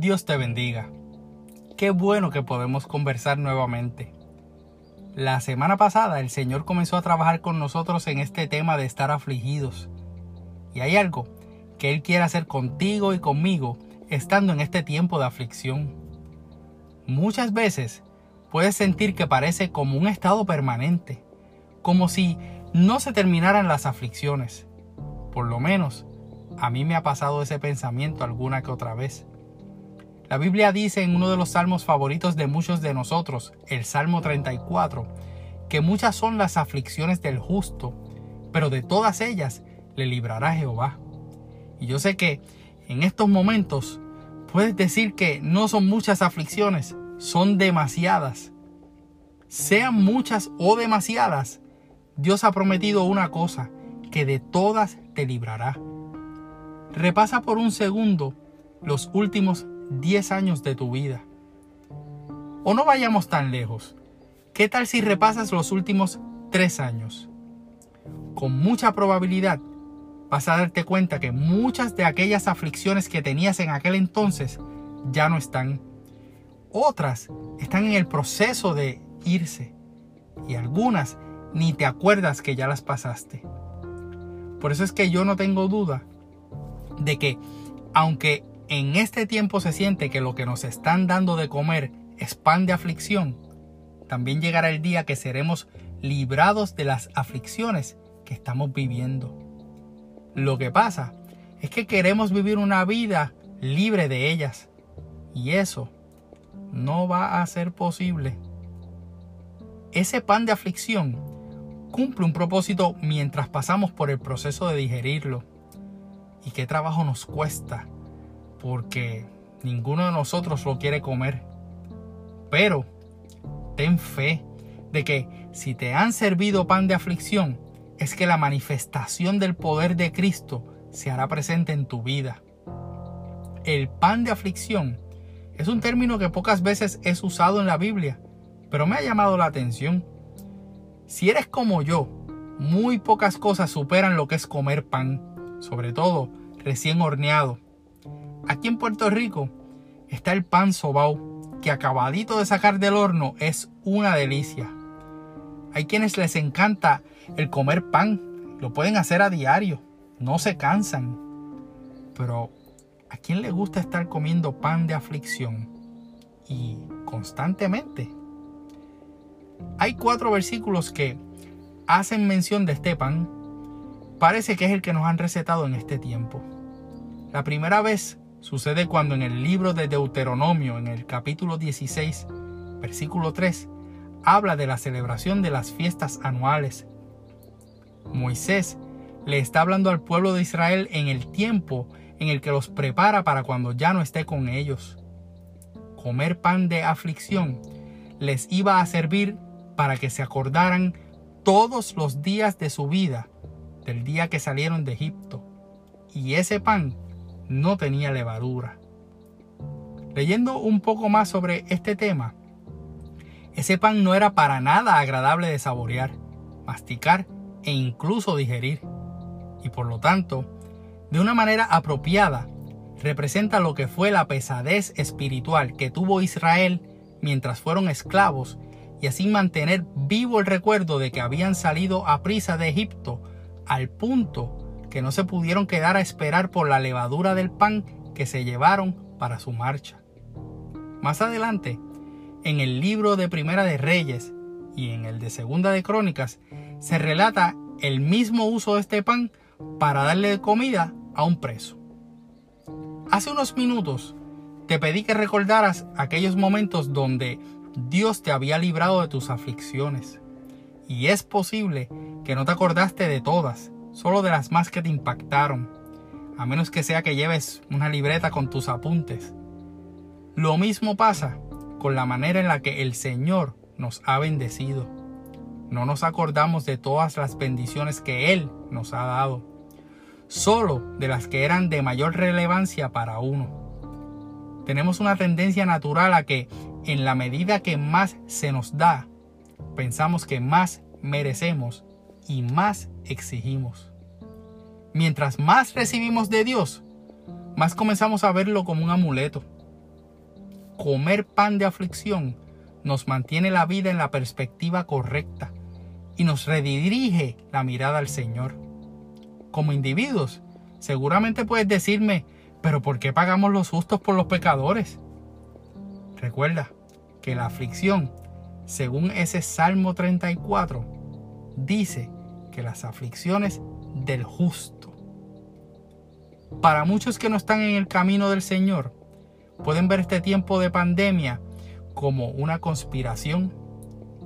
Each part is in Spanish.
Dios te bendiga. Qué bueno que podemos conversar nuevamente. La semana pasada el Señor comenzó a trabajar con nosotros en este tema de estar afligidos. Y hay algo que Él quiere hacer contigo y conmigo estando en este tiempo de aflicción. Muchas veces puedes sentir que parece como un estado permanente, como si no se terminaran las aflicciones. Por lo menos, a mí me ha pasado ese pensamiento alguna que otra vez. La Biblia dice en uno de los salmos favoritos de muchos de nosotros, el Salmo 34, que muchas son las aflicciones del justo, pero de todas ellas le librará Jehová. Y yo sé que en estos momentos puedes decir que no son muchas aflicciones, son demasiadas. Sean muchas o demasiadas, Dios ha prometido una cosa, que de todas te librará. Repasa por un segundo los últimos 10 años de tu vida. O no vayamos tan lejos. ¿Qué tal si repasas los últimos 3 años? Con mucha probabilidad vas a darte cuenta que muchas de aquellas aflicciones que tenías en aquel entonces ya no están. Otras están en el proceso de irse y algunas ni te acuerdas que ya las pasaste. Por eso es que yo no tengo duda de que aunque en este tiempo se siente que lo que nos están dando de comer es pan de aflicción, también llegará el día que seremos librados de las aflicciones que estamos viviendo. Lo que pasa es que queremos vivir una vida libre de ellas y eso no va a ser posible. Ese pan de aflicción cumple un propósito mientras pasamos por el proceso de digerirlo y qué trabajo nos cuesta, porque ninguno de nosotros lo quiere comer. Pero ten fe de que si te han servido pan de aflicción, es que la manifestación del poder de Cristo se hará presente en tu vida. El pan de aflicción es un término que pocas veces es usado en la Biblia, pero me ha llamado la atención. Si eres como yo, muy pocas cosas superan lo que es comer pan sobre todo recién horneado. Aquí en Puerto Rico está el pan sobao, que acabadito de sacar del horno es una delicia. Hay quienes les encanta el comer pan, lo pueden hacer a diario, no se cansan. Pero ¿a quién le gusta estar comiendo pan de aflicción? Y constantemente. Hay cuatro versículos que hacen mención de este pan parece que es el que nos han recetado en este tiempo. La primera vez sucede cuando en el libro de Deuteronomio, en el capítulo 16, versículo 3, habla de la celebración de las fiestas anuales. Moisés le está hablando al pueblo de Israel en el tiempo en el que los prepara para cuando ya no esté con ellos. Comer pan de aflicción les iba a servir para que se acordaran todos los días de su vida del día que salieron de Egipto, y ese pan no tenía levadura. Leyendo un poco más sobre este tema, ese pan no era para nada agradable de saborear, masticar e incluso digerir, y por lo tanto, de una manera apropiada, representa lo que fue la pesadez espiritual que tuvo Israel mientras fueron esclavos y así mantener vivo el recuerdo de que habían salido a prisa de Egipto al punto que no se pudieron quedar a esperar por la levadura del pan que se llevaron para su marcha. Más adelante, en el libro de Primera de Reyes y en el de Segunda de Crónicas, se relata el mismo uso de este pan para darle comida a un preso. Hace unos minutos te pedí que recordaras aquellos momentos donde Dios te había librado de tus aflicciones. Y es posible que no te acordaste de todas, solo de las más que te impactaron, a menos que sea que lleves una libreta con tus apuntes. Lo mismo pasa con la manera en la que el Señor nos ha bendecido. No nos acordamos de todas las bendiciones que Él nos ha dado, solo de las que eran de mayor relevancia para uno. Tenemos una tendencia natural a que, en la medida que más se nos da, pensamos que más merecemos y más exigimos. Mientras más recibimos de Dios, más comenzamos a verlo como un amuleto. comer pan de aflicción nos mantiene la vida en la perspectiva correcta y nos redirige la mirada al Señor. Como individuos, seguramente puedes decirme, pero ¿por qué pagamos los justos por los pecadores? Recuerda que la aflicción, según ese Salmo 34, dice las aflicciones del justo. Para muchos que no están en el camino del Señor, pueden ver este tiempo de pandemia como una conspiración.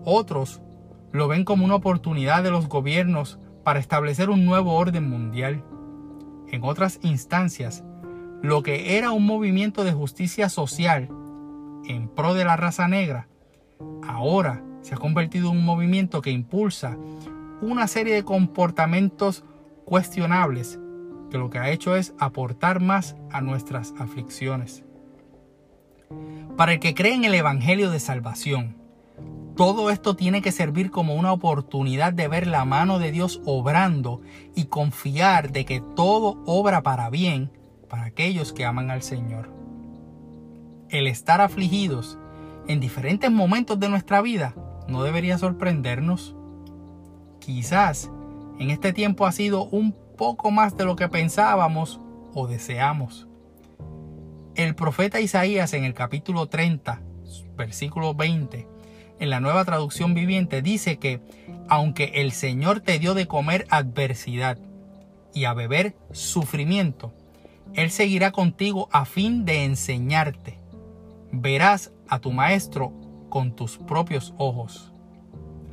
Otros lo ven como una oportunidad de los gobiernos para establecer un nuevo orden mundial. En otras instancias, lo que era un movimiento de justicia social en pro de la raza negra, ahora se ha convertido en un movimiento que impulsa una serie de comportamientos cuestionables que lo que ha hecho es aportar más a nuestras aflicciones. Para el que cree en el Evangelio de Salvación, todo esto tiene que servir como una oportunidad de ver la mano de Dios obrando y confiar de que todo obra para bien para aquellos que aman al Señor. El estar afligidos en diferentes momentos de nuestra vida no debería sorprendernos. Quizás en este tiempo ha sido un poco más de lo que pensábamos o deseamos. El profeta Isaías en el capítulo 30, versículo 20, en la nueva traducción viviente dice que aunque el Señor te dio de comer adversidad y a beber sufrimiento, Él seguirá contigo a fin de enseñarte. Verás a tu Maestro con tus propios ojos.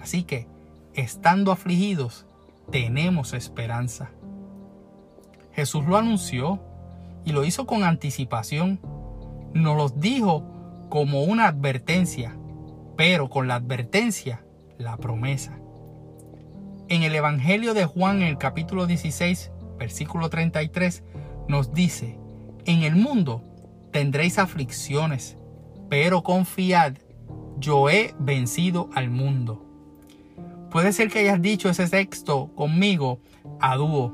Así que, estando afligidos, tenemos esperanza. Jesús lo anunció y lo hizo con anticipación. Nos lo dijo como una advertencia, pero con la advertencia, la promesa. En el Evangelio de Juan, en el capítulo 16, versículo 33, nos dice, en el mundo tendréis aflicciones, pero confiad, yo he vencido al mundo. Puede ser que hayas dicho ese texto conmigo a dúo,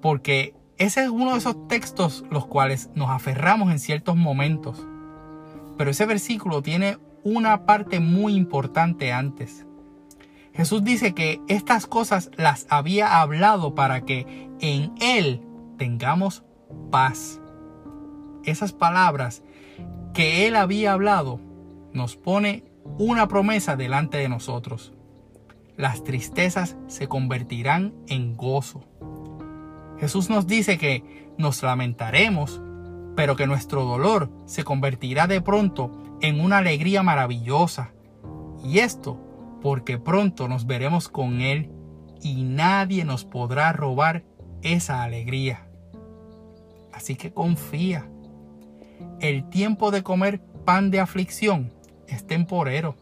porque ese es uno de esos textos los cuales nos aferramos en ciertos momentos. Pero ese versículo tiene una parte muy importante antes. Jesús dice que estas cosas las había hablado para que en Él tengamos paz. Esas palabras que Él había hablado nos pone una promesa delante de nosotros. Las tristezas se convertirán en gozo. Jesús nos dice que nos lamentaremos, pero que nuestro dolor se convertirá de pronto en una alegría maravillosa. Y esto porque pronto nos veremos con Él y nadie nos podrá robar esa alegría. Así que confía. El tiempo de comer pan de aflicción es temporero,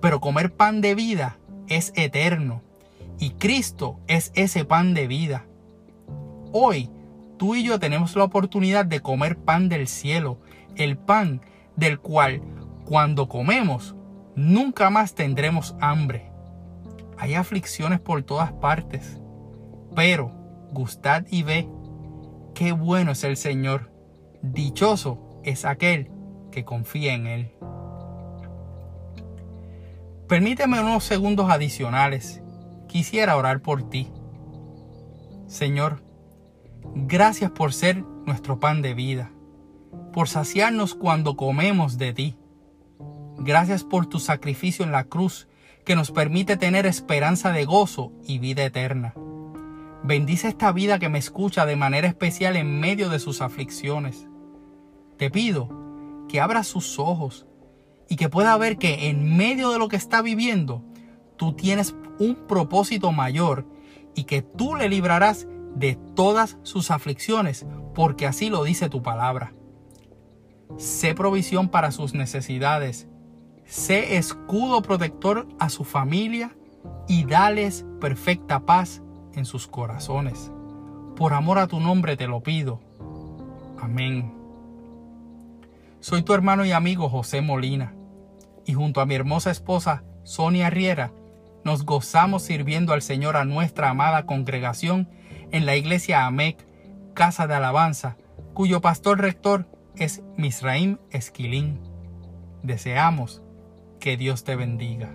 pero comer pan de vida es eterno. Y Cristo es ese pan de vida. Hoy tú y yo tenemos la oportunidad de comer pan del cielo, el pan del cual cuando comemos nunca más tendremos hambre. Hay aflicciones por todas partes, pero gustad y ve qué bueno es el Señor. Dichoso es aquel que confía en Él. Permíteme unos segundos adicionales. Quisiera orar por ti. Señor, Gracias por ser nuestro pan de vida, por saciarnos cuando comemos de ti. Gracias por tu sacrificio en la cruz que nos permite tener esperanza de gozo y vida eterna. Bendice esta vida que me escucha de manera especial en medio de sus aflicciones. Te pido que abra sus ojos y que pueda ver que en medio de lo que está viviendo, tú tienes un propósito mayor y que tú le librarás de todas sus aflicciones, porque así lo dice tu palabra. Sé provisión para sus necesidades, sé escudo protector a su familia y dales perfecta paz en sus corazones. Por amor a tu nombre te lo pido. Amén. Soy tu hermano y amigo José Molina, y junto a mi hermosa esposa Sonia Riera, nos gozamos sirviendo al Señor a nuestra amada congregación en la iglesia AMEC, Casa de Alabanza, cuyo pastor rector es Misraim Esquilín. Deseamos que Dios te bendiga.